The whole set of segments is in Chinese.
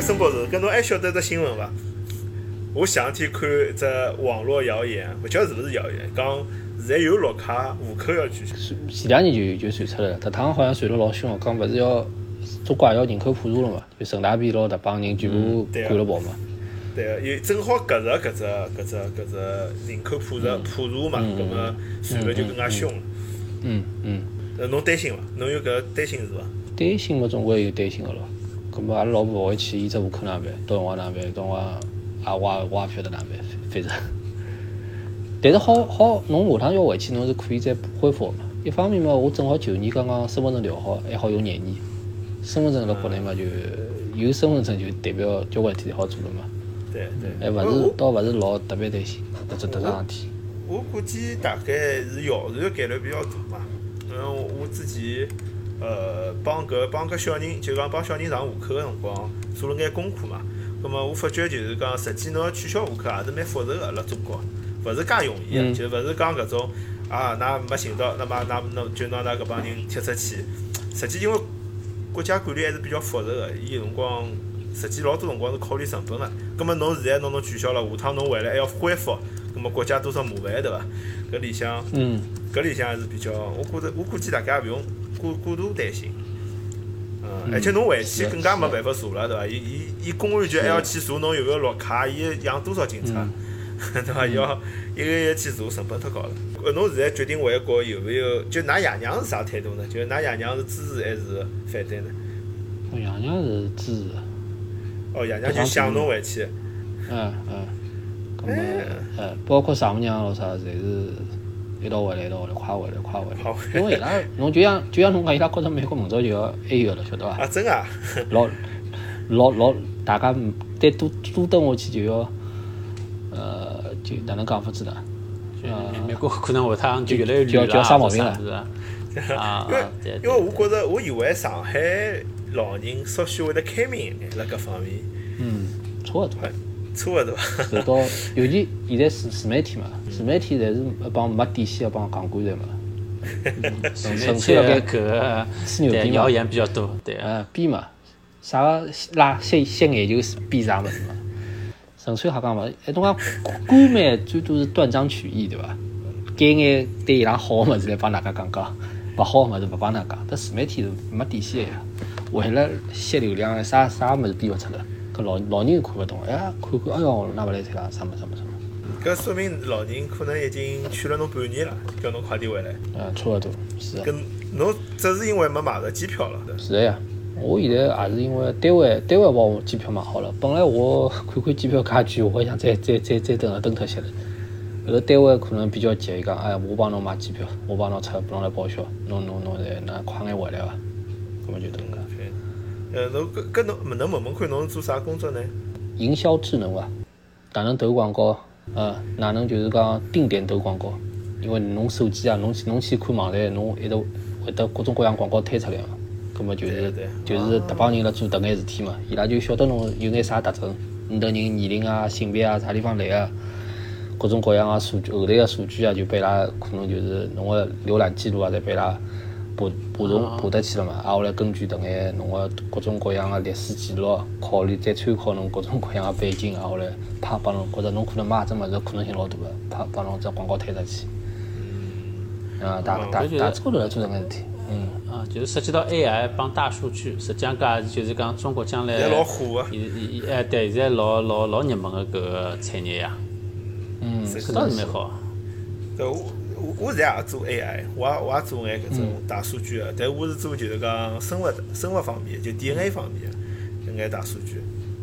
搿孙博士，搿侬还晓得只新闻伐？我前两天看只网络谣言，勿晓得是勿是谣言，讲现在有绿卡户口要取消。前两年就就传出来了，这趟好像传了老凶，讲勿是要中国也要人口普查了嘛？就陈大便拿迭帮人全部赶了跑嘛。对个，有正好搿只搿只搿只搿只人口普查普查嘛，搿么传了就更加凶了。嗯嗯。呃，侬担心伐？侬有搿担心是伐？担心嘛，总归有担心个咯。葛末阿拉老婆勿会去，伊只户口哪办？到辰光哪办？到辰光啊，我我也勿晓得哪办，反正。但是好好，侬下趟要回去，侬是可以再恢复个嘛。一方面嘛，我正好九年刚刚身份证调好，还好用廿年。身份证辣国内嘛，就有身份证就代表交关事体好做了嘛。对对。还勿是倒勿是老特别担心搿只迭桩事体。我估计大概是谣传个概率比较大嘛。嗯，我之前呃帮搿帮搿小人，就讲帮小人上户口个辰光，做了眼功课嘛。葛末我发觉就是讲，实际侬要取消户口也是蛮复杂个，辣中国，勿是介容易个，就勿是讲搿种啊，㑚没寻到，那么㑚侬就拿㑚搿帮人踢出去。实际因为国家管理还是比较复杂个，伊有辰光实际老多辰光是考虑成本个。葛末侬现在侬侬取消了，下趟侬回来还要恢复，葛末国家多少麻烦对伐？搿里向，搿里向还是比较，我觉着我估计大家也勿用过过度担心。嗯，而且侬回去更加没办法查了，对伐？伊伊伊公安局还要去查侬有没有绿卡，伊养多少警察，对伐？要一个一个去查，成本太高了。呃，侬现在决定回国有没有？就㑚爷娘是啥态度呢？就㑚爷娘是支持还是反对呢？我爷娘是支持。哦，爷娘就想侬回去。嗯嗯。咁么，呃，包括丈母娘咯啥，侪是。一道回来，一道回来，快回来，快回来！因为伊拉，侬就像就像侬讲，伊拉觉着美国明朝就要安逸了，晓得伐？啊，真啊！老老老，大家再多多等下去就要，呃，就哪能讲法子呢？美国可能下趟就越来越就要叫生毛病了，是吧？啊，因为因为我觉着，我以为上海老人稍许会得开明一点，辣搿方面。嗯，差勿多。差勿多。受到，尤其现在自自媒体嘛，自媒体侪是一帮没底线一帮讲官的嘛。纯粹要搿个吹牛逼谣言比较多，对啊，编嘛，啥个拉吸吸眼球编啥物事嘛？纯粹瞎讲嘛，哎，侬讲官媒最多是断章取义，对伐？拣眼对伊拉好个物事来帮大家讲讲，勿好个物事勿帮㑚讲。但自媒体是没底线个呀，为了吸流量，啥啥物事编勿出来。老老人看勿懂，哎，看看，哎哟，那勿来塞啦，什么什么什么。搿说明老人可能已经劝了侬半年了，叫侬快点回来。嗯，差勿多，是跟侬只是因为没买着机票了，是的呀，我现在也是因为单位单位帮我机票买好了。本来我 看看机票价贵，我还想再再再再等等脱歇了。后头单位可能比较急，伊讲，哎，我帮侬买机票，我帮侬出，帮侬来报销，侬侬侬再那快眼回来伐？搿么就等个。呃，侬搿搿侬能问问看，侬是做啥工作呢？营销智能伐？哪能投广告？呃，哪能就是讲定点投广告？因为侬手机啊，侬去侬去看网站，侬一直会得各种各样广告推出来嘛。葛么就是就是迭帮人辣做迭眼事体嘛，伊拉就晓得侬有眼啥特征，你迭人年龄啊、性别啊、啥地方来啊，各种各样个数据后台个数据啊，就被伊拉可能就是侬个浏览记录啊，侪被伊拉。爬爬虫爬得去了嘛？挨下来根据迭眼侬个各种各样个历史记录，考虑再参考侬各种各样个背景，挨下来拍帮侬觉着侬可能买只物事可能性老大个，拍帮侬只广告推出去。啊，大大大超头来做迭眼事体。嗯。啊，就是涉及到 AI 帮大数据，实际上讲就是讲中国将来。现在老火个。伊伊哎，对，现在老老老热门个搿个产业呀。嗯。搿倒是蛮好。对我。我现在也做 AI，我也我也做眼搿种大数据个，但我是做就是讲生物生物方面，就 DNA 方面个，眼大数据。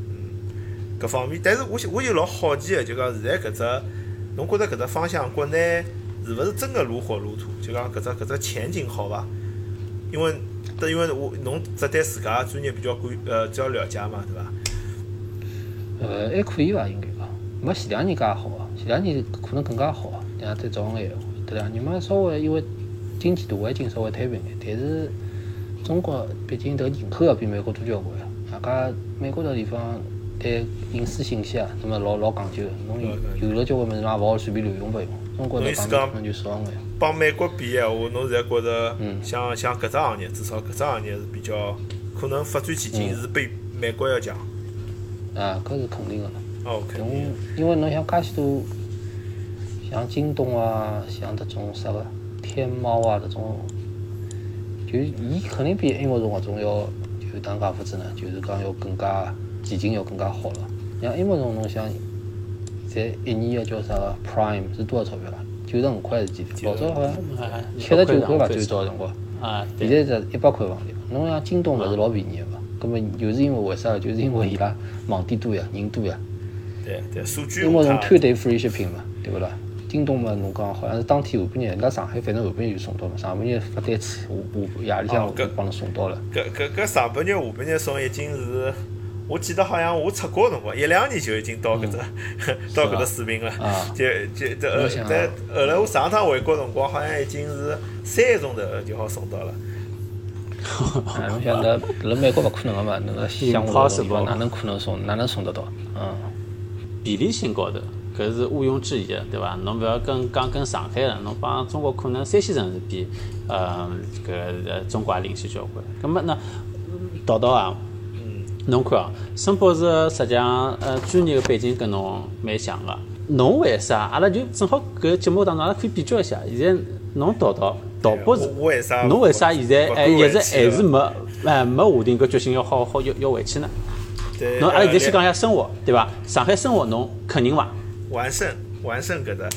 嗯，搿方面，但是我我就老好奇个，就讲现在搿只，侬觉着搿只方向国内是勿是真个如火如荼？就讲搿只搿只前景好伐？因为，因为我侬只对自家专业比较关呃比较了解嘛，对伐？呃，还可以伐？应该讲，没前两年介好啊，前两年可能更加好，两再早眼话。对两年嘛，稍微因为经济大环境稍微摊平眼，但是中国毕竟迭个人口要比美国多交关啊。外加美国迭地方对隐私信息啊，那么老老讲究，侬有了交关物事，侬也勿好随便乱用勿用。中国搿方面可能就少眼。帮美国比闲话，侬现在觉着像像搿只行业，至少搿只行业是比较可能发展前景是比美国要强。啊，搿是肯定个。哦，肯侬定。因为侬像介许多，像京东啊，像迭种啥个天猫啊，迭种，就伊肯定比 Amazon 搿种要，就是哪能讲法子呢？就是讲要更加前景要更加好了。像 Amazon 侬想，现在一年个叫啥个 Prime 是多少钞票啊？九十五块是几钿？老早好像哎七十九块伐？对最早辰光。啊，现，在是一百块房钿，侬像京东勿是老便宜个嘛？葛末就是因为为啥？就是因为伊拉网点多呀，人多呀。对对，数据因为侬下 two day free shipping 嘛，对勿啦？京东嘛，侬讲好像是当天下半日，辣上海反正下半日就送到了，上半日发单次，下下夜里向哦搿帮侬送到了。搿搿搿上半日下半日送已经是，我记得好像我出国个辰光，一两年就已经到搿只 到搿只水平了。啊就就这呃我想但后来我上趟回国辰光，好像已经是三个钟头就好送到了。啊，侬想辣辣美国勿可能个嘛，侬辣乡下头地 Impossible 方哪能可能送哪能送得到？嗯，便利性高头，搿是毋庸置疑的，对伐？侬勿要跟讲跟上海了，侬帮中国可能三线城市比，呃，搿呃中国也领先交关。葛末呢，道道啊，侬看哦，申博士实际上呃专业个背景跟侬蛮像个。侬为啥？阿拉就正好搿节目当中，阿拉可以比较一下。现在侬道道道博士我，为啥？侬为啥现在不哎一直还是没哎没下定搿决心要好好要要回去呢？对侬阿拉现在呃先讲一下生活，对伐？上海生活侬肯定伐？完胜完胜搿只。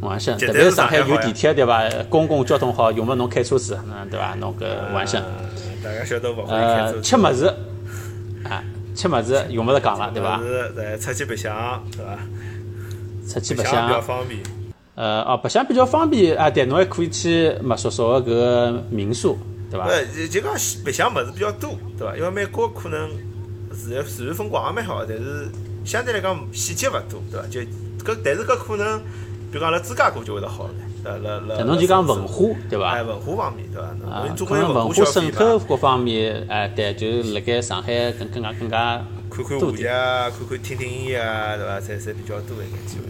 完胜，特别是上海有地铁对伐？公共交通好，用勿侬开车子，嗯对伐？侬搿完胜。呃大家晓得勿呃，车吃物事，啊，吃物事用勿着讲了，对伐？是对，出去白相，对伐？出去白白相比较，方便。呃，哦，白相比较方便啊，对，侬还可以去麦叔叔个搿个民宿，对伐？呃，就就讲白相物事比较多，对伐？因为美国可能自然自然风光也蛮好，但是相对来讲细节勿多，对伐？就搿，但是搿可能，比如讲辣芝加哥就会得好了，对伐？辣辣侬就讲文化，对伐哎，？文化方面，对伐？啊可归能文化渗透，各方面，哎，对，就是辣盖上海更更加更加看看多点，话剧啊，看看听听音乐啊，对伐？侪侪比较多一眼机会。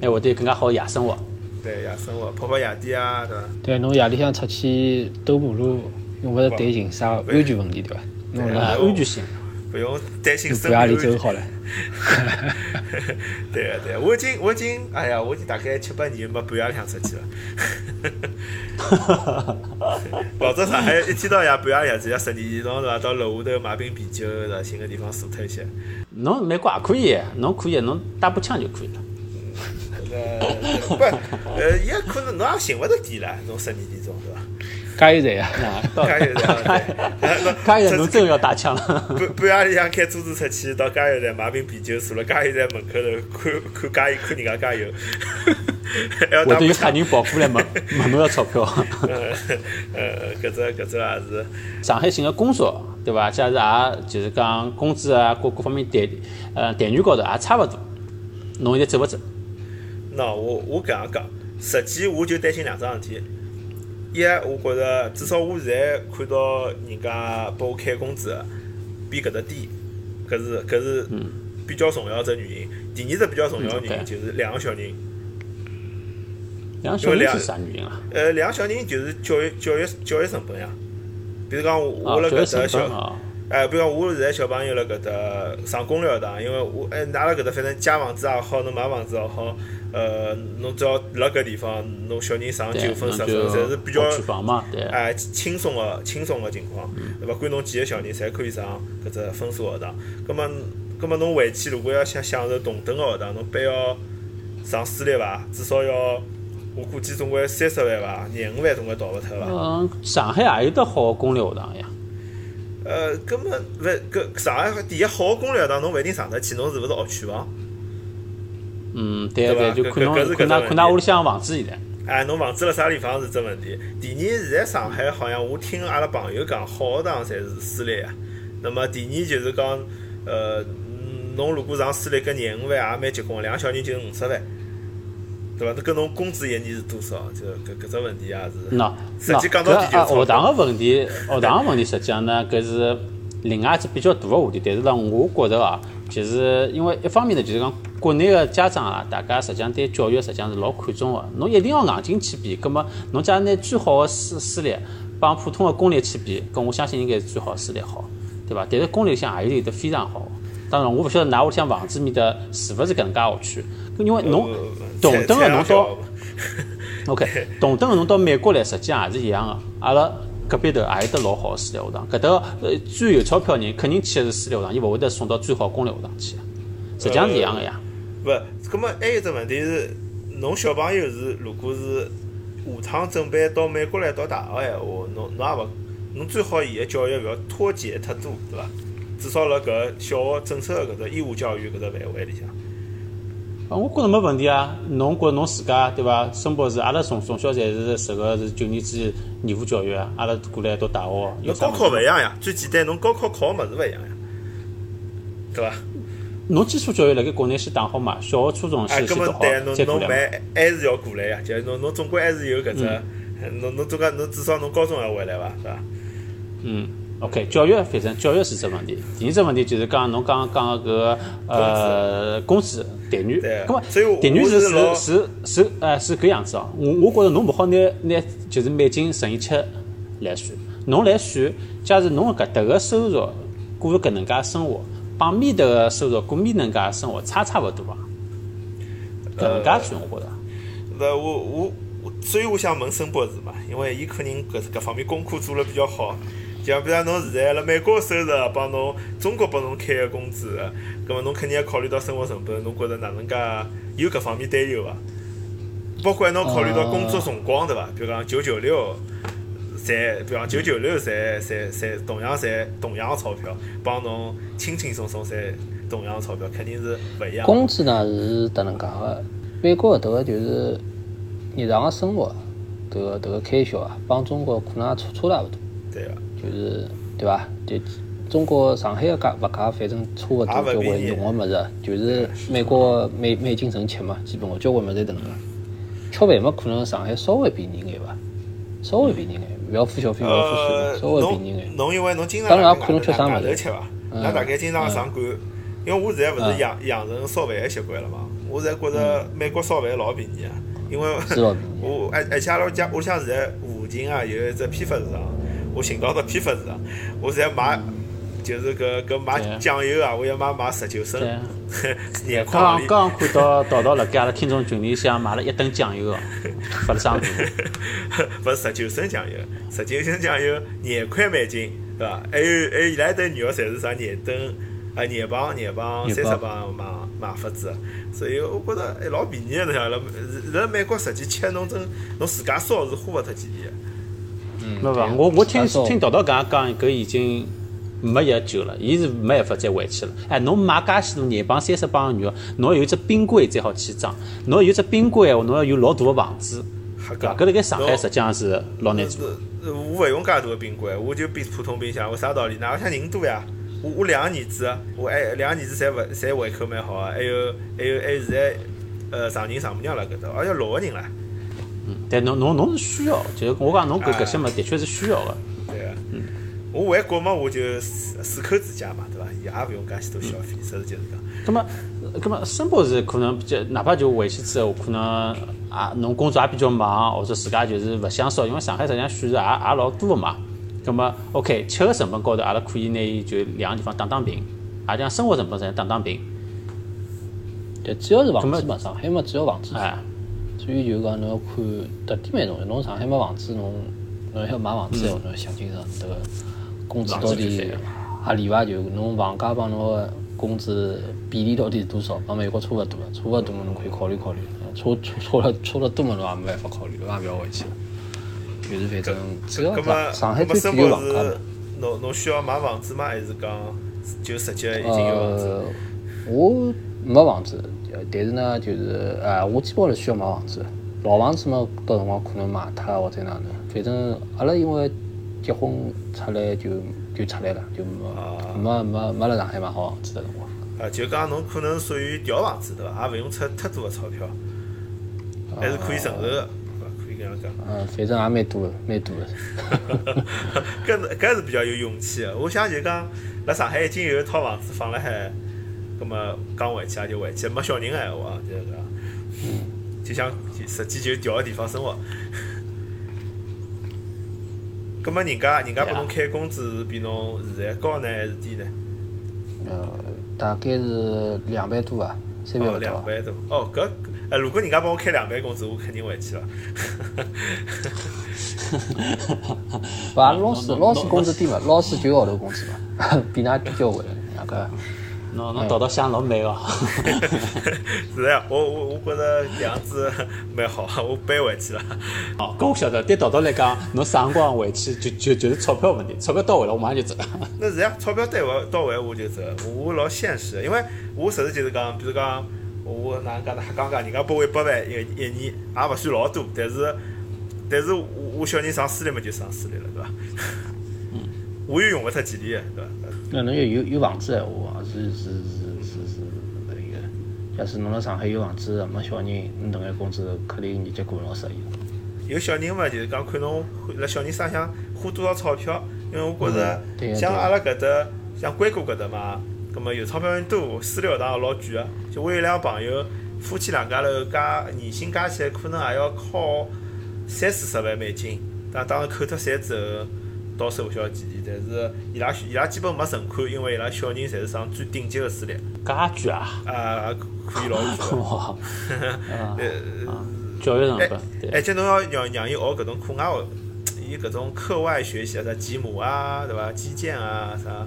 还会得有更加好个夜生活。对，夜生活，泡泡夜店啊，对伐？对，侬夜里向出去兜马路，用勿着担心啥安全问题，对伐？侬啊，辣安全性。不用担心生半夜里命安全走好了。对个对个，我已经我已经，哎呀，我已经大概七八年没半夜里向出去了。老早上海一天到夜半夜里向，只要十二点钟是伐？到楼下头买瓶啤酒，是伐？寻个地方坐脱歇。侬美国也可以，侬可以，侬带把枪就可以了。呃，不，呃，也可能侬也寻勿着店了，侬十二点钟是伐？加油站啊！啊，到加油站对，加油站，侬真的要打枪了。半半夜里向开车子出去到加油站买瓶啤酒，坐辣加油站门口头看看加油，看人家加油。还要会得有打把枪黑人跑过来问问侬要钞票。呃，呃，搿只搿只也是。上海寻个工作，对伐？假如也就是讲工资啊，各各方面待呃待遇高头也差勿多。侬现在走勿走？喏，我我搿样讲，实际我就担心两桩事体。一，我觉着至少我现在看到人家拨我开工资比搿只低，搿是搿是比较重要只原因。第二只比较重要的原因嗯就是两个小人，两个小人是啥原因啊？呃，两个小人就是教育教育教育成本呀。比如讲我辣搿搭小，啊，哎，比如讲我现在小朋友辣搿搭上公立学堂，因为我哎，㑚辣搿搭反正借房子也好，侬买房子也好，呃，侬只要辣搿地方，侬小人上，九分、十分，侪是比较。哎轻松个轻松个情况，嗯对伐？管侬几个小人，侪可以上搿只分数学堂。葛末，葛末侬回去如果要想享受同等个学堂，侬必要上私立伐？至少要，我估计总归三十万伐，廿五万总归逃勿脱伐？嗯，上海也有得好个公立学堂呀。呃，根本勿搿上海第一好个公立学堂，侬勿一定上得去，侬是勿是学区房？嗯，对对就看侬看㑚看㑚屋里向房子现在。哎，侬房子辣啥地方是只问题。第二，现在上海好像我听阿拉朋友讲，好学堂侪是私立啊。那么第二就是讲，呃，嗯侬如果上私立搿廿五万也蛮结棍，两个小人就是五十万，对伐？那搿侬工资一年是多少？就搿搿只问题也是。喏，实，际讲到底就学堂钞个问题，学堂个问题实际上呢，搿是另外一只比较大个话题。但是呢，我觉着啊，就是因为一方面呢，就是讲国内个家长啊，大家实际上对教育实际上是老看重个。侬一定要硬劲去比，葛末侬假如拿最好个私私立帮普通个公立去比，搿我相信应该是最好私立好，对伐？但是公立里向也有得非常好的。当然，我勿晓得㑚屋里向房子面搭是勿是搿能介学区，因为侬呃 同等个侬到 OK，同等个侬到美国来，实际上也是一样个。阿拉隔壁头也有得老好个私立学堂，搿搭呃最有钞票人肯定去个是私立学堂，伊勿会得送到最好公立学堂去个，实际上是一样个呀。勿，葛么还有只问题是，侬小朋友是如果是下趟准备到美国来读大学闲话，侬侬也勿，侬最好伊个教育勿要脱节太多，对伐？至少辣搿小学正式个搿只义务教育搿只范围里向。啊，我觉着没问题啊。侬觉着侬自家对伐？申博士，阿拉从从小侪是受个是九年制义务教育啊。阿拉过来读大学，有侬高考？勿一样呀，最简单，侬高考考个物事勿一样呀，对伐？侬基础教育辣盖国内先打好嘛，小学、初中哎，先先读好再过来还是要过来呀，就是侬侬总归还是有搿只，侬侬总归侬至少侬高中要回来伐，是伐？嗯，OK，教育反正教育是只问题。第二只问题就是讲侬刚刚讲个搿个呃工资待遇，对咁么待遇是是是是是呃是搿样子哦。我我觉着侬勿好拿拿就是美金乘以七来算，侬来算，假如侬搿搭个收入过搿能介生活，帮面头个收入过面能介生活差差勿多啊。搿能介算，我觉着。勿，我我我，所以我想问申博士嘛，因为伊肯定搿搿方面功课做了比较好。就像比如讲侬现在辣美国收入帮侬中国拨侬开个工资，葛末侬肯定要考虑到生活成本，侬觉着哪能介有搿方面担忧伐？包括侬考虑到工作辰光对伐？比如讲九九六，赚，比方九九六赚赚赚同样赚同样个钞票，帮侬轻轻松松赚同样个钞票，肯定是勿一样的。工资呢是迭能介个，美国搿搭个就是日常个生活，迭个迭个开销啊，帮中国可能也差差大勿多，对个。就是对伐？就中国上海个价物价反正差勿多，交关用个物事，就是美国美美金乘七嘛，基本个交关物事侪迭能介。吃饭嘛，可能上海稍微便宜眼伐，稍微便宜眼，勿要付小费，勿要付税呃嘛，稍，微便宜眼。侬侬因为侬经常当然辣也看侬吃啥物事外头吃伐？嗯。㑚大概经常上馆，因为我现在勿是养养成烧饭个习惯了嘛，我现在觉着美国烧饭老便宜啊，因为我而而且阿拉家屋里向现在附近啊有一只批发市场，我寻到只批发市场，我现在买就是搿搿买酱油啊，我要买买十九升对啊，廿块刚。刚看到道道辣盖阿拉听众群里向买了一吨酱油哦，发了伤肚。勿是十九升酱油，十九升酱油廿块美金，对伐？还有还有伊拉一堆肉侪是啥廿吨啊廿磅廿磅三十磅买买法子，所以我觉着还老便宜个，侬想辣辣美国实际吃侬真侬自家烧是花勿脱几钿个。嗯，没对伐？我我听听道道讲讲，搿已经没药救了，伊是没办法再回去了。哎，侬买介许多廿磅、三十磅个肉，侬要有只冰柜才好去装。侬要有只冰柜闲话，侬要有老大个房子，瞎对伐？讲，搿辣盖上海实际上是老难做。是我勿用介大个冰柜，我就冰普通冰箱。为啥道理呢？我想人多呀。我我两个儿子，我还两个儿子侪勿侪胃口蛮好啊，还有还有还有现在呃丈人丈母娘辣搿搭，而且六个人唻。但侬侬侬是需要，就是我讲侬搿哎搿些物事的确是需要个。对个，我回国嘛，我就四四口之家嘛，对伐？也勿用介许多消费，实事求是讲。葛么，葛么，申报是可能比较，哪怕就回去之后，可能啊，侬工作也比较忙，或者自家就是勿想烧，因为上海实际上选择也也老多个嘛。葛么，OK，吃个成本高头，阿拉可以拿伊就两个地方打打平，也讲生活成本上打打平，对，主要是房子嘛，上海嘛主要房子。哎，所以就讲侬要看特点蛮重要，侬上海没房子，侬侬要买房子闲话，侬要想清爽迭个工资到底合理伐？就侬房价帮侬个工资比例到底是多少？帮美国差勿多个，差勿多嘛，侬可以考虑考虑。差差差了差了多嘛，侬也没办法考虑，侬也勿要回去了。就是反正主要上上海最葛么申主要房价侬侬需要买房子吗？还是讲就直接已经有房子？呃，我没房子，呃但是呢，就是呃，我基本上是需要买房子的。老房子嘛，到辰光可能卖脱或者哪能，反正阿拉因为结婚出来就就出来了，就没没没没辣上海买好房子的辰光。啊，就讲侬可能属于调房子对伐？也勿用出太多个钞票，还是可以承受个，对伐？可以搿样讲。嗯，反正也蛮多的，蛮多的。搿是搿是比较有勇气个。我想就讲，辣上海已经有一套房子放辣海，葛么刚回去也就回去，没小人个闲话，就是讲，就想实际就调个地方生活。葛么人家人家拨侬开工资是比侬现在高呢还是低呢？呃，大概是两万多啊，三万哦，勿到。两万多。哦，搿呃，如果人家帮我开两万工资，我肯定回去了。勿，阿拉老师老师工资低嘛，老师九个号头工资嘛，比㑚低交关。那个，侬侬道道想老美哦。是呀，我我我觉着搿样子蛮好，我搬回去了。哦，搿我晓得。对道道来讲，侬啥辰光回去就就就是钞票问题，钞票到位了，我马上就走。那是呀，钞票到位到位我就走，我老现实，因为我实事求是讲，比如讲我哪能讲呢？瞎讲讲，人家拨我一百万一一年，也勿算老多，但是但是我我小人上私立嘛就上私立了，对伐？我又用勿出几钿个，对伐？那侬要有有房子闲话，是是是是是那个，假使侬辣上海有房子没小人，侬搿眼工资肯定日脚过老适意。有小人嘛，就是讲看侬辣小人身上花多少钞票，因为我觉着像阿拉搿搭，像硅谷搿搭嘛，葛末有钞票人多，私立学堂也老贵个。就我有两个朋友，夫妻两家头加年薪加起来，可能也要靠三四十万美金，但当然扣脱税之后，到手勿晓得几钿。但是伊拉伊拉基本没存款，因为伊拉小人侪是上最顶级的私立，介贵啊！啊，可以老贵个。哇，呃，教育成哎本对。而且侬要让让伊学搿种课外学，伊搿种课外学习啊，啥吉姆啊，对伐？击剑啊，啥，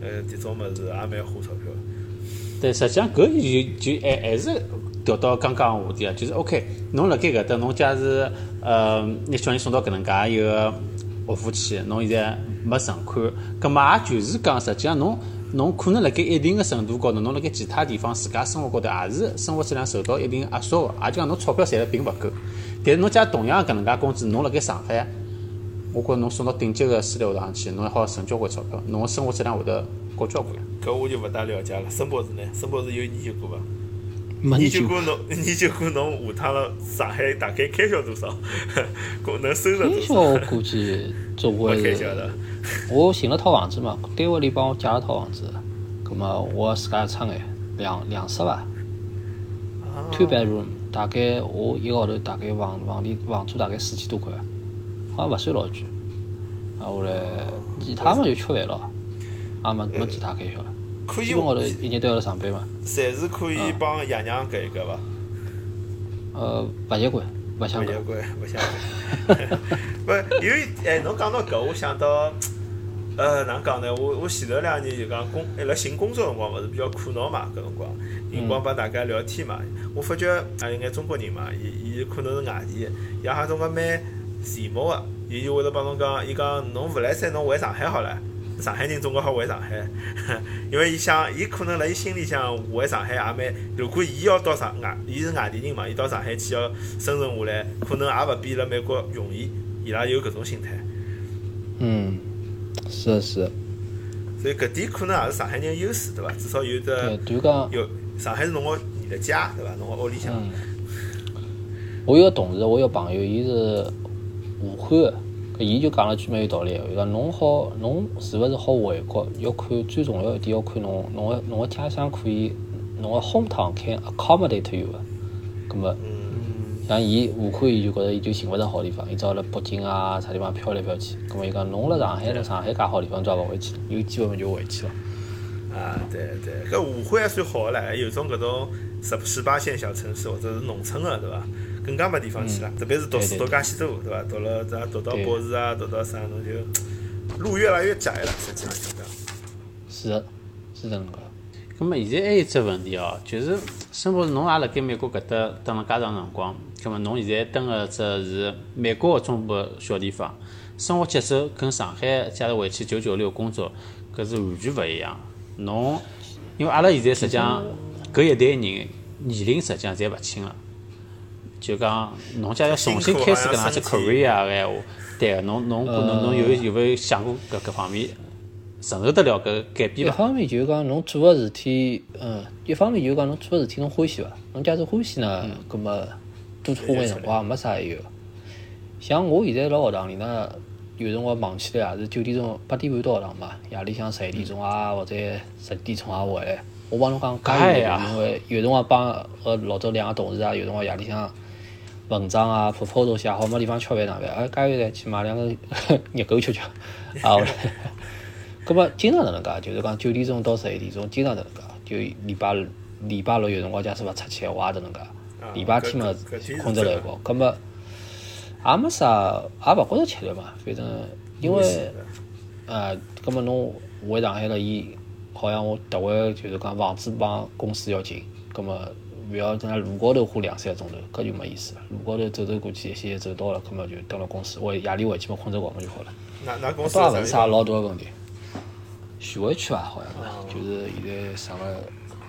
呃，迭种物事也蛮花钞票。对，实际上搿就就还还是调到刚刚个话题啊，就是 OK，侬辣盖搿搭，侬假使呃拿小人送到搿能介一个学府去，侬现在没存款，葛末也就是讲，实际上侬侬可能辣盖一定个程度高头，侬辣盖其他地方自家生活高头也是生活质量受到一定压缩个，也就讲侬钞票赚了并勿够。但是侬假同样搿能介工资，侬辣盖上海，我觉着侬送到顶级个私立学堂去，侬还好省交关钞票，侬个生活质量会得高交关。搿我就勿大了解了。申博士呢？申博士有研究过伐？没研究研究过侬，研究过侬下趟了上海大概开销多少？搿能收入开多销我少？估计开销，的。我寻了套房子嘛，单位里帮我借了套房子，葛么我自家出眼两两室伐，two bedroom，大概我一个号头大概房房里房租大概四千多块，好像勿算老贵。啊，后来其他嘛就吃饭咯，也没没其他开销了。可以基本号头一日都要辣上班嘛，暂时可以帮爷娘搿一个伐？呃，勿习惯，勿想习。惯，勿想惯。勿有一哎，侬讲到搿，我想到，呃，哪能讲呢？我我前头两年就讲工，哎，辣寻工作辰光勿是比较苦恼嘛，搿辰光，辰光帮大家聊天嘛，我发觉啊，有眼中国人嘛，伊伊可能是外地的，伊好像种个蛮羡慕个，伊就会得帮侬讲，伊讲侬勿来三，侬回上海好了。上海人总归好回上海，因为伊想，伊可能辣伊心里向回上海也蛮。如果伊要到上外，伊是外地人嘛，伊到上海去要生存下来，可能也勿比辣美国容易。伊拉有搿种心态，嗯，是的，是的。所以搿点可能也是上海人的优势，对伐？至少有对，的有上海是侬个你的家，对伐？侬个屋里向。嗯我有个同事，我有个朋友，伊是武汉的，搿伊就讲了句蛮有道理的，伊讲侬好，侬是勿是好回国，要看最重要一点要看侬侬个侬个家乡可以，侬个 home town can accommodate you 个，葛末像伊武汉，伊就觉着伊就寻勿着好地方，伊只好辣北京啊啥地方飘来飘去，葛末伊讲侬辣上海辣上海介好地方，抓勿回去？有机会嘛就回去了。啊，对对，搿武汉还算好个唻，有种搿种十十八线小城市或者是农村个，对伐？更加没地方去了，特别是读书读介许多，对伐？读了啥读到博士啊，读到啥，侬就路越来越窄了，实际上想讲。是的，是这能个。咁么现在还有一只问题哦，就是申博士侬也辣盖美国搿搭蹲了介长辰光，咁么侬现在蹲个只是美国个中部小地方，生活节奏跟上海假如回去九九六工作，搿是完全勿一样。侬因为阿拉现在实际上搿一代人年龄实际上侪勿轻了，就讲侬家要重新开始搿能介 career 个闲话，对个，侬侬侬侬有有没有想过搿搿方面承受得了搿改一变伐？方面就是讲侬做个事体，嗯，一方面就是讲侬做个事体侬欢喜伐？侬假使欢喜呢，葛么多花眼辰光也没啥碍有。像我现在辣学堂里呢，有辰光忙起来也是九点钟八点半到学堂嘛，夜里向十一点钟啊或者十点钟啊回来。我帮侬讲加油因为有辰光帮呃老早两个同事啊，有辰光夜里向文章啊 proposal 写好没地方吃饭哪办？哎，加油站，去买两个 热狗吃吃。啊，后来。咁么经常搿能介，就是讲九点钟到十一点钟，经常搿能介。就礼拜礼拜六有辰光假使勿出去闲话也迭能介，啊礼拜天嘛困着来真的搞，葛末也没啥，也勿觉着吃力嘛，反正因为危险的啊，葛末侬回上海了，伊好像我特为就是讲房子帮公司要近，葛末勿要在那路高头花两三个钟头，搿就没意思了。路高头走走过去，一些走到了，葛末就蹲辣公司，我夜里回去嘛困着觉嘛就好了。那那公司倒也勿是啥老大个问题。徐汇区伐，好像是，就是现在啥个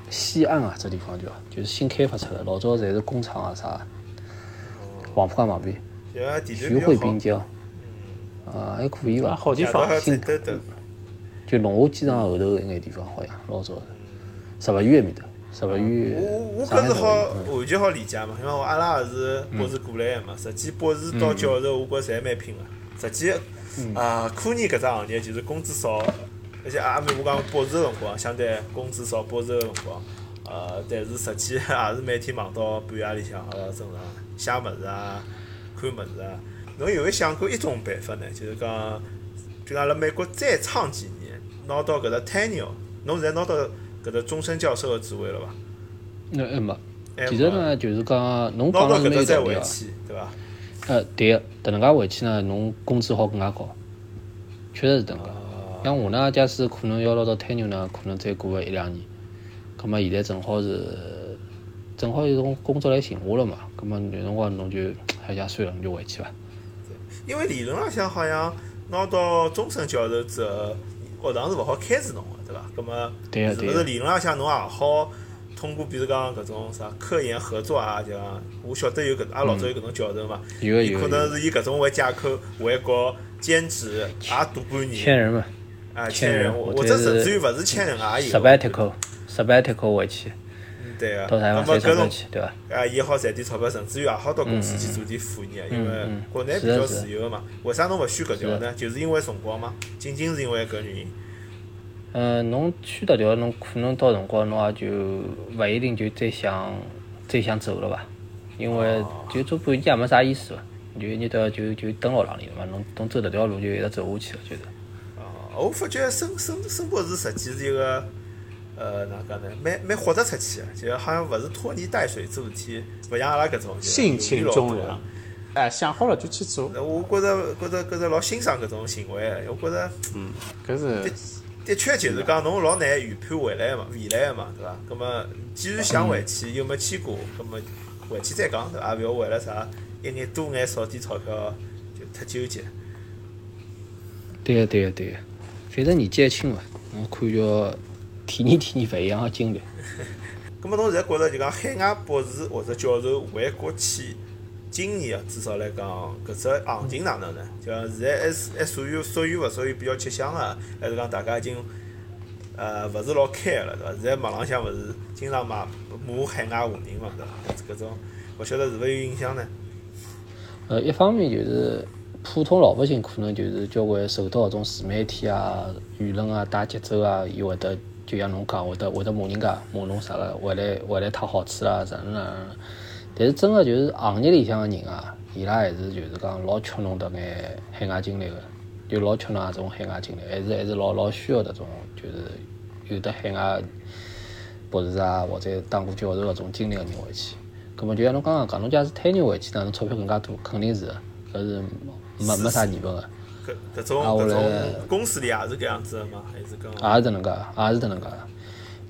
西岸啊，这地方叫，就是新开发出来，老早侪是工厂啊啥。黄浦江旁边，徐汇滨江，啊还可以啊，伐？好地方夜到。还走兜兜。就龙华机场后头一眼地方，好像老早是。十八园埃面搭，十八园我我上海十八搿是好园。完全好理解嘛，因为我阿拉也是博士过来个嘛，实际博士到教授，我觉着侪蛮拼个。实际啊，科研搿只行业就是工资少，而且阿面我讲博士个辰光，相对工资少，博士个辰光，呃，但是实际 也是每天忙到半夜里向，呃，正常写物事啊，看物事啊。侬有没有想过一种办法呢？就是讲，就讲辣美国再撑几年，拿到搿只 tenure，侬现在拿到搿只终身教授个职位了伐？那还没。其实呢，就是讲侬讲了是蛮有道理啊。回去，对伐？呃，对个，迭能介回去呢，侬工资好更加高，确实是迭能介。像我呢，假使可能要拿到 tenure 呢，可能再过个一两年。葛末现在正好是，正好有种工作来寻我了嘛。葛末有辰光侬就哎呀算了，侬就回去伐。因为理论浪向好像拿到终身教授之后，学堂是勿好开除侬个，对伐？葛末对个对个是勿是理论浪向侬也好通过，比如讲搿种啥科研合作啊，就讲我晓得有搿阿拉老早有搿种教授嘛，有可能是以搿种为借口回国兼职也读半年，签人嘛。啊签人或者甚是至于勿是签人也有。，sabbatical，sabbatical 回去，嗯对个。到台那湾赚去，对伐？啊，伊也好赚点钞票，甚至于也好到公司去做点副业，因为嗯国内比较自由个嘛。为啥侬勿选搿条呢？就是因为辰光嘛，仅仅是因为搿原因。嗯，侬选迭条，侬可能到辰光侬也就勿一定就再想再想走了伐？因为就做半年也没啥意思伐？就一日到晚就就蹲牢牢里了嘛，侬侬走迭条路就一直走下去了，就是。哦，我发觉升升升博士实际是一个，呃，哪讲呢？蛮蛮豁得出去个，就好像勿是拖泥带水做事体，勿像阿拉搿种就性情中人。哎，想好了就去做，我觉着觉着觉着老欣赏搿种行为的，我觉着嗯搿是的确就是讲侬老难预判未来个嘛，未来个嘛，对伐？葛么既然想回去又没去过，葛么回去再讲，对伐？也勿要为了啥一眼多眼少点钞票就太纠结。对个对个对个，反正年纪还轻嘛，我看叫体验体验勿一样个经历。咁 么侬现在觉着就讲海外博士或者教授回国去，今年啊，至少来讲，搿只行情哪能呢？就讲现在还是还属于属于勿属于比较吃香啊？还是讲大家已经呃勿是老开个了，对伐？现在网浪向勿是经常骂骂海外华人嘛，对伐？搿种勿晓得是勿是有影响呢？呃，一方面就是普通老百姓可能就是交关受到搿种自媒体啊、舆论啊带节奏啊，伊会得就像侬讲，会得会得骂人家，骂侬啥个，回来回来讨好处啦，啥哪能。但是真个就是行业里向个人啊，伊拉还是就是讲老缺侬迭眼海外经历个，就老缺侬搿种海外经历，还是还是老老需要迭种就是有得海外博士啊，或者当过教授搿种经历个人回去。葛末就像侬刚刚讲，侬假使推人回去呢，侬钞票更加多，肯定是，搿是没没啥疑问个，搿种搿种来公司里也是搿样子个吗？还是讲也是迭能介，也是迭能介。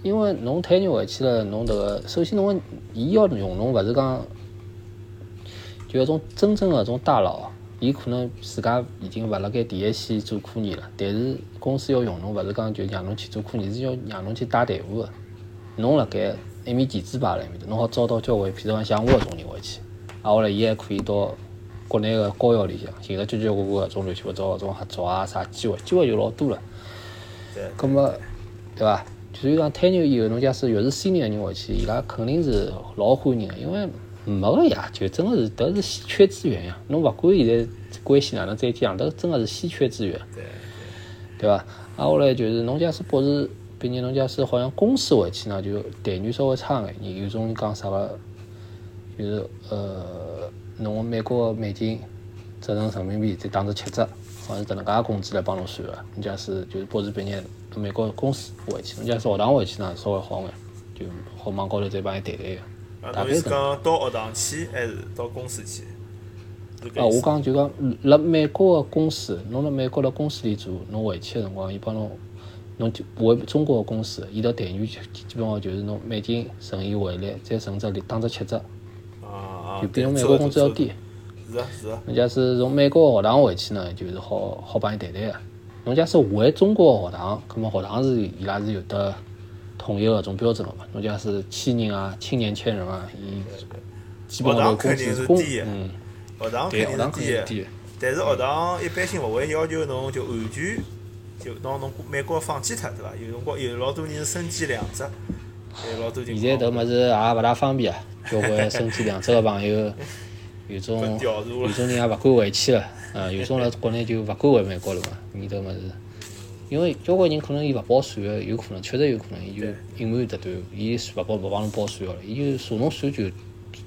因为侬推人回去了，侬迭个首先侬个伊要用侬，勿是讲就搿种真正个种大佬，伊可能自家已经勿辣盖第一线做科研了，但是公司要用侬，勿是讲就让侬去做科研，是要让侬去带队伍个。侬辣盖一面棋子摆辣埃面搭，侬好招到交关，譬如讲像我搿种人回去，啊，后来伊还可以到国内个高校里向寻着交交关关搿种乱七八糟搿种合作啊啥机会，机会就老多了。对葛么，对伐？就是讲退休以后，侬假使越是 senior 人回去，伊拉肯定是老欢迎个，因为没个呀，就真个是迭是稀缺资源呀。侬勿管现在关系哪能再讲，迭真个是稀缺资源，对对伐？啊，后来就是侬假使博士毕业，侬假使好像公司回去呢，就待遇稍微差眼。有种人讲啥个，就是呃，侬美国个美金折成人民币再打成七折，好像是搿能介工资来帮侬算个。侬假使就是博士毕业，美国公司回去，侬假使学堂回去呢稍微好眼，就好网高头再帮伊谈谈个。啊，侬是。讲到学堂去还是到公司去？啊，我讲就讲，辣美国个公司，侬辣美国辣公司里做，侬回去个辰光，伊帮侬，侬就回中国个公司，伊个待遇基基本上就是侬美金乘以汇率，再乘只打折七折，就比侬美国工资要。低。是啊是啊，侬假使从美国学堂回去呢，就是好好帮伊谈谈个。侬假使回中国个学堂，葛末学堂是伊拉是有得统一个种标准个嘛。侬假使千人啊、青年千人啊，伊基本上头工资工，嗯，学堂对，肯定是低。但是学堂一般性勿会要求侬就完全就拿侬美国放弃脱，对伐？有辰光有老多人是身兼两职，有老多情现在况搿物事也勿大方便啊，交关身体两侧个朋友，有种有。种人也勿敢回去了，啊，有种辣国内就勿敢回美国了嘛，伊迭物事。因为交关人可能伊勿报税个，有可能确实有可能伊就隐瞒迭段，伊勿报勿帮侬报税个了，伊就查侬税就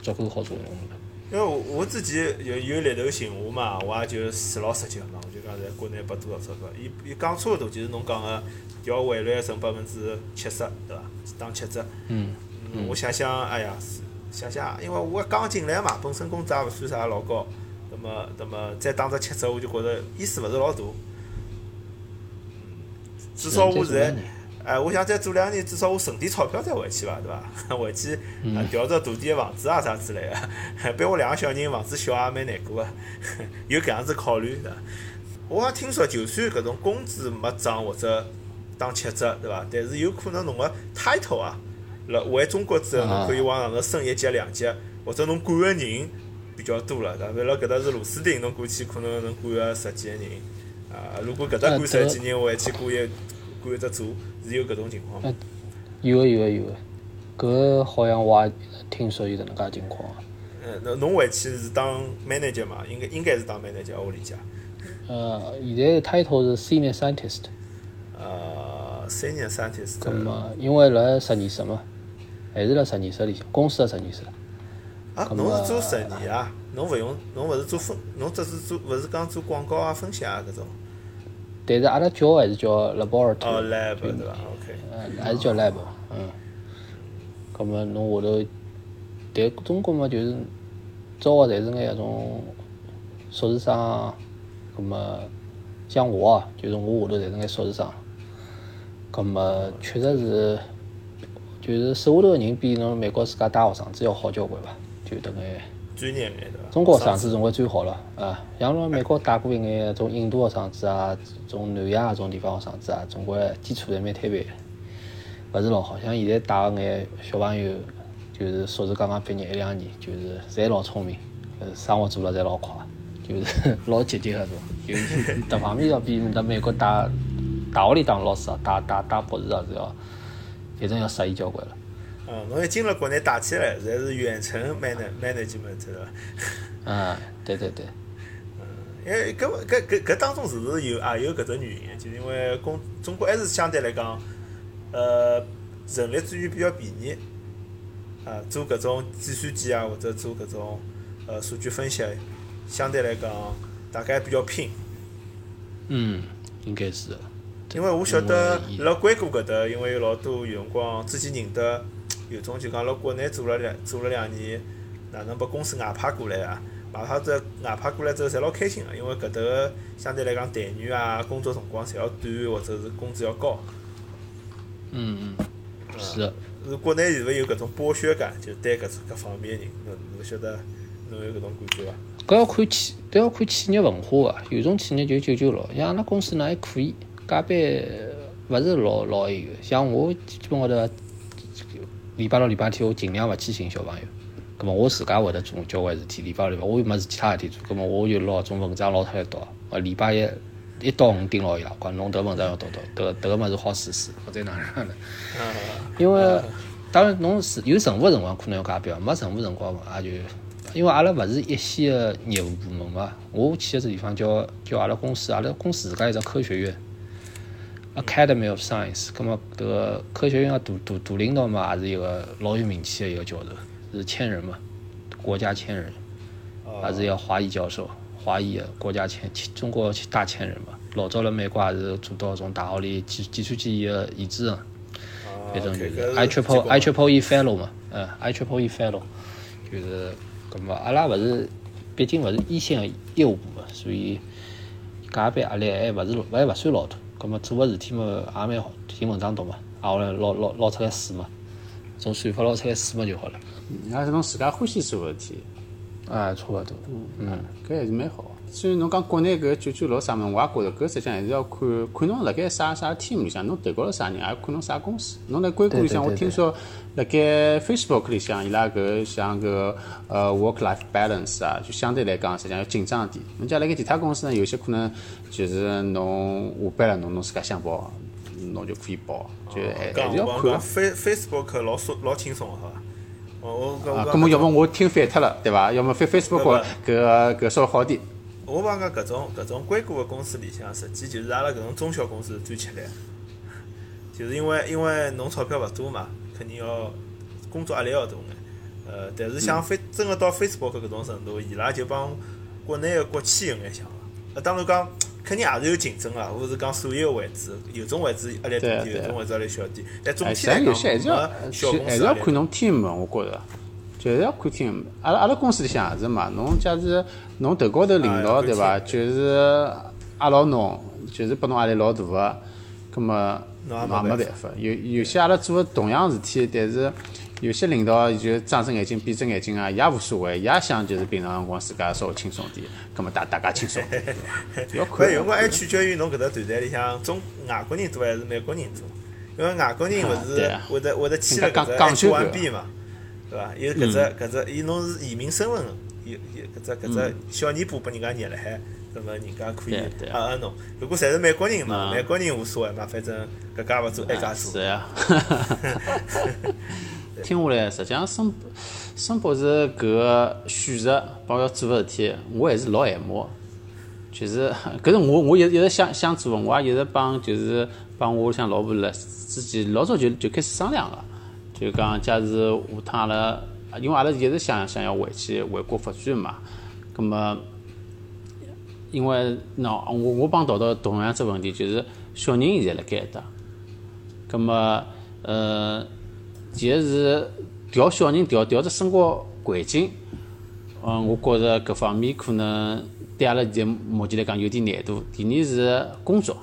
足够好查侬了。因为我我自己有有猎头寻我嘛，我也就实老实讲嘛，我就讲在国内拨多少钞票，伊伊讲差勿多就是侬讲个调汇率乘百分之七十，对伐？打七折。嗯，嗯，我想想，哎呀，想想，因为我刚进来嘛，本身工资也勿算啥老高，那么那么再打只七折，我就觉着意思勿是老大。至少我现在，哎，我想再做两年，至少我存点钞票再回去伐，对伐？回去啊调只大点房子啊啥之类的，别我两个小人房子小也蛮难过个，有搿样子考虑对伐？我也听说，就算搿种工资没涨或者打七折，对伐？但是有可能侬个 title 啊，辣回中国之后，侬可以往上头升一级两级，或者侬管个人比较多了，对伐？辣搿搭是螺丝钉，侬过去可能能管个十几个人，啊，如果搿搭管十几人，回去管一管一只组，是有搿种情况吗。有个有个有个，搿好像我也听说有搿能介情况。嗯，那侬回去是当 manager 嘛？应该应该是当 manager，我理解。呃，现在 title 是 senior scientist，呃，senior scientist，咁么因为辣实验室嘛，还是辣实验室里向，公司个实验室。啊，侬是做实验啊？侬勿用，侬勿是做分，侬只是做，勿是讲做广告啊、分析啊搿种。但是阿拉叫还是叫哦 laboratory，，lab 对伐？OK。呃，还是叫 lab，嗯。咁么侬下头，但中国嘛就是招个侪是眼搿种硕士生啊，咁么像我啊，就是我下头侪是眼硕士生，咁么确实是，就是手下头个人比侬美国自家大学生子要好交关伐，就等眼。专业眼对伐？中国学生子总归最好了啊！像侬美国带过一眼种印度学生子啊，种南亚搿种地方学生子啊，总归基础侪蛮摊板，勿是老好。像现在带个眼小朋友，就是硕士刚刚毕业一两年，就是侪老聪明，呃，生活做了侪老快，就是老积极个种，就是迭方面要比在美国打大学里当老师啊，打打打博士啊是要，反正要适意交关了。嗯，侬一进了国内打起来，侪是远程 manage management 对伐？嗯，对对对。因为搿搿搿搿当中是不是有也有搿只原因？就是因为公中国还是相对来讲，呃，人力资源比较便宜，啊，做搿种计算机啊，或者做搿种呃数据分析，相对来讲大概比较拼。嗯，应该是的。因为我晓得辣硅谷搿搭，因为有老多有辰光之前认得，有种就讲辣国内做了两做了两年，哪能把公司外派过来啊？外派这外派过来之后，侪老开心个，因为搿搭个相对来讲待遇啊、工作辰光侪要短，或者是工资要高。嗯嗯，是的。是国内是勿是有搿种剥削感？就对搿搿方面个人，侬侬晓得侬有搿种感觉伐？搿要看企，搿要看企业文化个。有种企业就九九六，像阿拉公司呢还可以，加班勿是老老那个。像我基本高头，礼拜六、礼拜天我尽量勿去寻小朋友。葛末我自家会得做交关事体，礼拜六、礼拜我又没事其他事体做，葛末我就拿种文章拿出来读。呃，礼拜一一到五盯牢伊拉，讲侬迭个文章要读读，迭个迭个物事好试试，或者哪能呢？因为当然侬是有任务辰光可能要加班，没任务辰光也就，因为阿拉勿是一线个业务部门嘛，我去个只地方叫叫阿拉公司，阿拉公司自家有只科学院，Academy of Science，葛末迭个科学院个大大大领导嘛，也是一个老有名气个一个教授，是千人嘛，国家千人，还是一个华裔教授，华裔个国家千中国大千人嘛。老早辣美国也是做到从大学里计计算机个研制的，反正就是 I triple I triple E fellow 嘛，嗯，I triple E fellow，就是搿么阿拉勿是，毕竟勿是一线业务部嘛，所以加班压力还勿是还勿算老大。咁么做个事体嘛也蛮好，寻文章读嘛，挨下来捞捞捞出来水嘛，从算法捞出来水嘛就好了。也是侬自家欢喜做个事体，啊，差勿多。嗯，搿还是蛮好。虽然侬讲国内搿九九六啥物事，我也觉着搿实际上还是要看看侬辣盖啥啥 team 里向，侬投稿了啥人，也要看侬啥公司。侬辣硅谷里向，我听说辣盖 Facebook 里向，伊拉搿像搿呃 work life balance 啊，就相对来讲实际上要紧张点。侬假辣盖其他公司呢，有些可能就是侬下班了，侬侬自家想跑，侬就可以跑，就还还是要看。Face Facebook 老松老轻松个，好伐？我搿么要么我听反脱了，对伐？要么 Face Facebook 搿搿稍微好点。我帮讲搿种搿种硅谷个公司里向，实际就是阿拉搿种中小公司最吃力，就是因为因为侬钞票勿多嘛，肯定要工作压力要大眼。呃，但是像飞真个到 Facebook 搿种程度，伊拉就帮国内个国企有眼像了。呃，当然讲肯定也是有竞争啊，勿是讲所有个位置，有种位置压力大点，有种位置压力小点。但总哎，体来讲，还是要还是要看侬 team 的，我觉着，就是要看 team。阿拉阿拉公司里向也是嘛，侬假如侬头高头领导啊对伐，就是压牢侬，就是拨侬压力老大个，葛么侬也侬也没办法。有有些阿拉做的同样事体，但是有些领导就睁只眼睛闭只眼睛啊，伊也无所谓，伊也想就是平常辰光自家稍微轻松点，葛么大大家轻松点，要看搿有辰光还取决于侬搿只团队里向中外国人多还是美国人多，因为外国人勿是会得会得签了搿只人家讲 H 究 one 搿 B 嘛，对伐？有搿只搿只，伊侬是移民身份，有有搿只搿只小尾巴拨人家捏辣海，那么人家可以对对压压侬。如果侪是美国人嘛，嗯美国人无所谓嘛，反正搿家勿做，埃家做。是呀。听下来，实际上申申博士搿个选择帮要做个事体，我还是老羡慕的。就是搿是我我一直一直想想做的，我也一直帮就是帮我里向老婆辣之前老早就就开始商量了，就讲假如下趟阿拉，因为阿拉一直想想要回去回国发展嘛，葛么因为喏，我我帮淘淘同样只问题，就是小人现在辣盖搭，葛么呃，第一是调小人调调只生活环境，嗯，我觉着搿方面可能对阿拉现在目前来讲有点难度。第二是工作，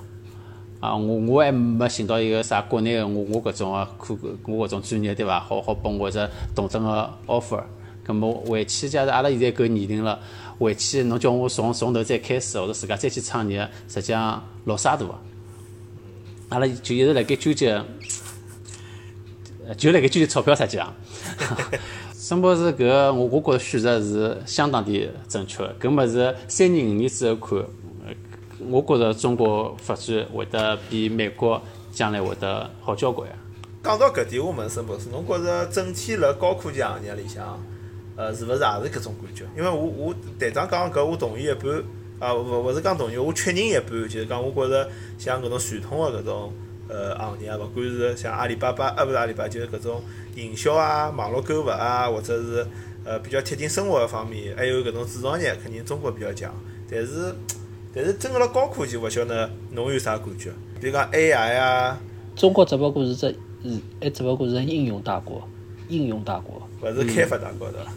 啊，我我还没寻到一个啥国内个我我搿种个可我搿种专业对伐？好好拨我只同等个 offer。葛末回去，假如阿拉现在搿年龄了，回去侬叫我从从头再开始，或者自家再去创业，实际上老沙大个。阿拉就一直辣盖纠结，呃就辣盖纠结钞票实际上。申博士搿个我我觉着选择是相当的正确的，搿物事三年五年之后看，呃我觉着中国发展会得比美国将来会得好交关。讲到搿点，我问申博士，侬觉着整体辣高科技行业里向，呃，是勿是也是搿种感觉？因为我我队长讲搿我同意一半，啊，勿勿是讲同意，我确认一半，就是讲我觉着像搿种传统个搿种呃行业，勿管是像阿里巴巴，啊勿是阿里巴巴，就是搿种营销啊、网络购物啊，或者是呃比较贴近生活个方面，还有搿种制造业，肯定中国比较强。但是但是真个辣高科技，勿晓得侬有啥感觉？比如讲 AI 啊，中国只不过是只是还只不过是应用大国，应用大国，勿是开发大国对伐？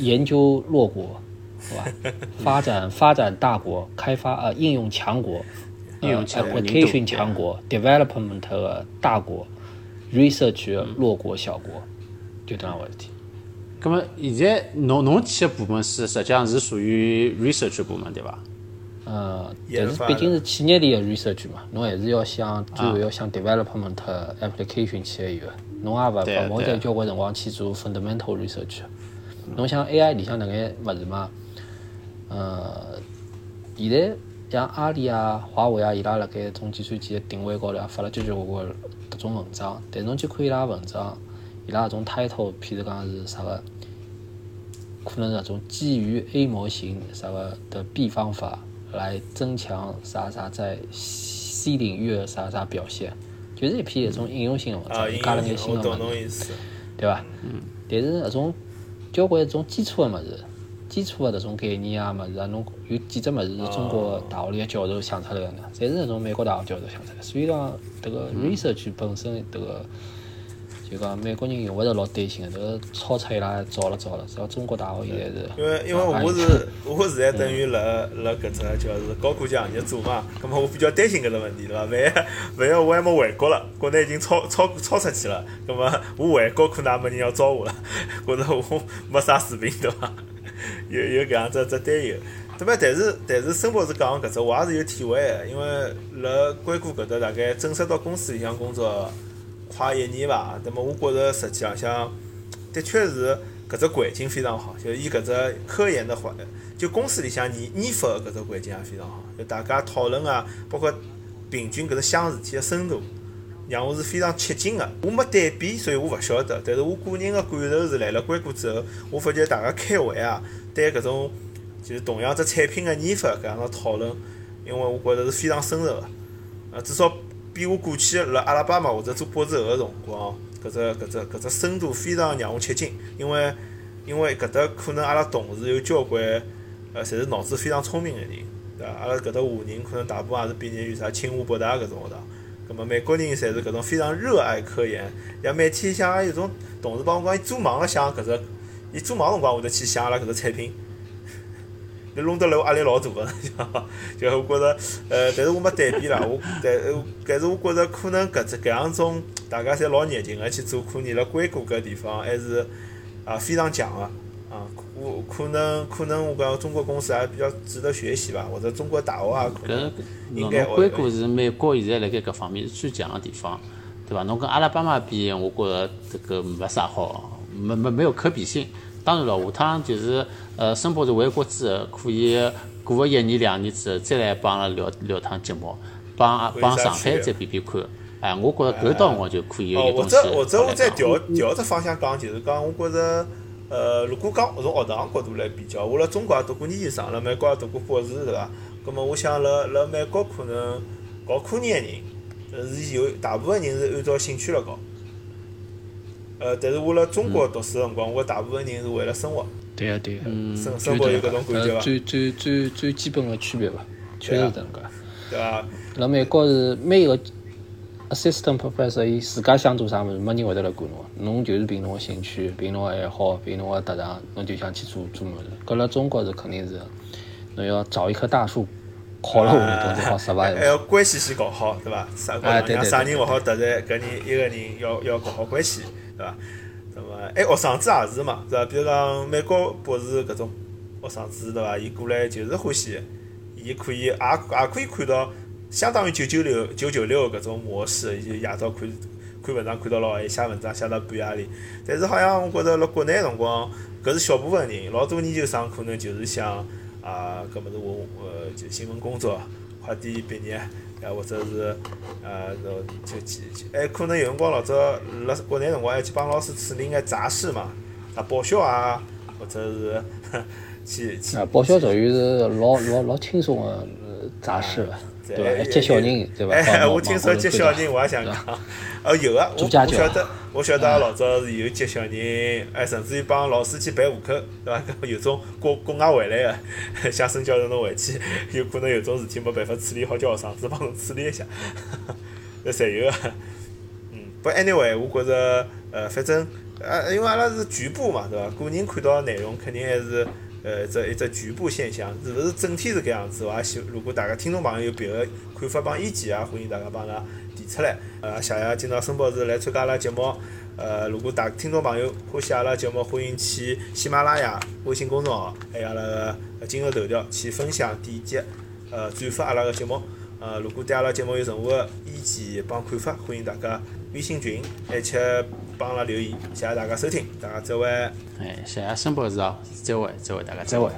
研究弱国，是吧？发展发展大国，开发呃应用强国，应用强国呃 application 强国，development 个大国，research 弱国小国，就这样回事体。葛末现在侬侬去个部门是实际上是属于 research 部门对吧？呃，但是毕竟是企业里的 research 嘛，侬还是要向最后要向 development application 去个有，侬也勿勿会得交关辰光去做 fundamental research。侬像 AI 里向那眼物事嘛，呃，现在像阿里啊、华为啊，伊拉辣盖种计算机的定位高头也发了交交关关迭种文章，但是侬去看伊拉文章，伊拉搿种 title，譬如讲是啥个，可能是那种基于 A 模型啥个的 B 方法来增强啥啥在 C 领域的啥啥表现，就是一篇搿种应用性的文啊，章，应加了眼新用性我懂的物事。对伐？嗯。但是搿种交关一种基础的物事，基础的迭种概念啊么子啊，侬有几只么子是中国大学里的教授想出来的呢？侪是那种美国大学教授想出来的。所以讲，迭个 research 本身迭个。就讲美国人用勿着老担心个，迭个抄册伊拉早了早了，只要中国大学现在是。因为因为我是我现在等于辣辣搿只就是高科技行业做嘛，葛末我比较担心搿只问题，对伐？万一万一我还没回国了，国内已经超超超出去了，葛末我回国可能也没人要招我了，觉着我没啥水平，对伐？有有搿样子只担忧。对伐？但是但是孙博士讲搿只我也是有体会个，因为辣硅谷搿搭大概正式到公司里向工作。快一年伐，那么我觉着实际浪向的确是搿只环境非常好，就伊搿只科研的环，就公司里向研研发搿只环境也非常好，就大家讨论啊，包括平均搿只想事体的深度，让我是非常吃惊个。我没对比，所以我勿晓得。但是我个人的感受是，来了硅谷之后，我发觉大家开会啊，对搿种就是同样只产品的研发搿样的讨论，因为我觉着是非常深入个，呃，至少。比我过去辣阿拉巴马或者做博士后个辰光，搿只搿只搿只深度非常让我吃惊，因为因为搿搭可能阿拉同事有交关，呃，侪是脑子非常聪明个人，对伐？阿拉搿搭华人可能大部分也是毕业于啥清华北大搿种学堂，葛末美国人侪是搿种非常热爱科研，像每天像有种同事帮我讲，伊做梦了想搿只，伊做梦辰光会得去想阿拉搿只产品。你弄得来我压力老大个，就我觉着，呃，但是我没对比啦，我但但是我觉着可能搿只搿样种大家侪老热情个去做可能，辣硅谷搿地方还是啊非常强个，啊，我可能可能我讲中国公司也比较值得学习吧，或者中国大学啊可能应该。硅谷是美国现在辣盖搿方面是最强个地方，对伐？侬跟阿拉巴马比，我觉着这个没啥好，没没没有可比性。当然了，下趟就是呃，申博士回国之后，可以过个一年两年之后，再来帮阿拉聊聊趟节目，帮帮上海再比比看。哎，我觉着搿到辰光就可以有东西。或者或者我再调调只方向讲，就是讲我觉着，呃，如果讲从学堂角度来比较，我辣中国也读过研究生，辣美国也读过博士，对伐？葛末我想辣辣美国可能搞科研个人，是有大部分人是按照兴趣来搞。呃，但是我辣中国读书辰光，我大部分人是为了生活。对个对个，生生活有搿种感觉伐？最最最最基本个区别伐？确实是搿能介。对伐？辣美国是每个 assistant professor 伊自家想做啥物事，没人会得来管侬。侬就是凭侬个兴趣，凭侬个爱好，凭侬个特长，侬就想去做做物事。搿辣中国是肯定是，侬要找一棵大树，靠了下头，侬才好失败。还要关系先搞好，对伐？啥让啥人勿好得罪，搿人一个人要要搞好关系。对伐？那么，哎，学生子也是嘛，是伐？比如讲美国博士搿种学生子，对伐？伊过来就是欢喜，伊可以也也可以看到，相当于九九六九九六搿种模式，伊夜到看看文章看到老晚，写文章写到半夜里。但是好像我觉着辣国内辰光，搿是小部分人，老多研究生可能就是想啊，搿么子我呃就新闻工作，快点毕业。啊，或者是，呃，就就去，还可能有辰光老早辣国内辰光还去帮老师处理眼杂事嘛，啊，报销啊，或者是去 去。啊，报销属于是老老老轻松个杂事伐？对伐？接小人，对伐？哎，我听说接小人，我也想讲。哦，有啊，我我晓得，我晓得老早是有接小人，哎，甚至于帮老师去办户口，对伐？有种国国外回来个，想申教授侬回去，有可能有种事体没办法处理好，叫学生子帮侬处理一下，那侪有个。嗯，不，anyway，我觉着，呃，反正，呃，因为阿拉是局部嘛，对伐？个人看到内容肯定还是，呃，这一只局部现象，是勿是整体是搿样子？我也希，如果大家听众朋友有别个看法帮意见啊，欢迎大家帮阿拉。提出来，呃，谢谢今朝申博士来参加阿拉节目。呃，如果大听众朋友欢喜阿拉节目，欢迎去喜马拉雅微信公众号，还有阿拉个今日头条去分享、点击、呃转发阿拉个节目。呃，如果对阿拉节目有任何意见帮看法，欢迎大家微信群，而且帮阿拉留言。谢谢大家收听，大家再会。哎，谢谢沈博士啊，再会，再会，大家再会。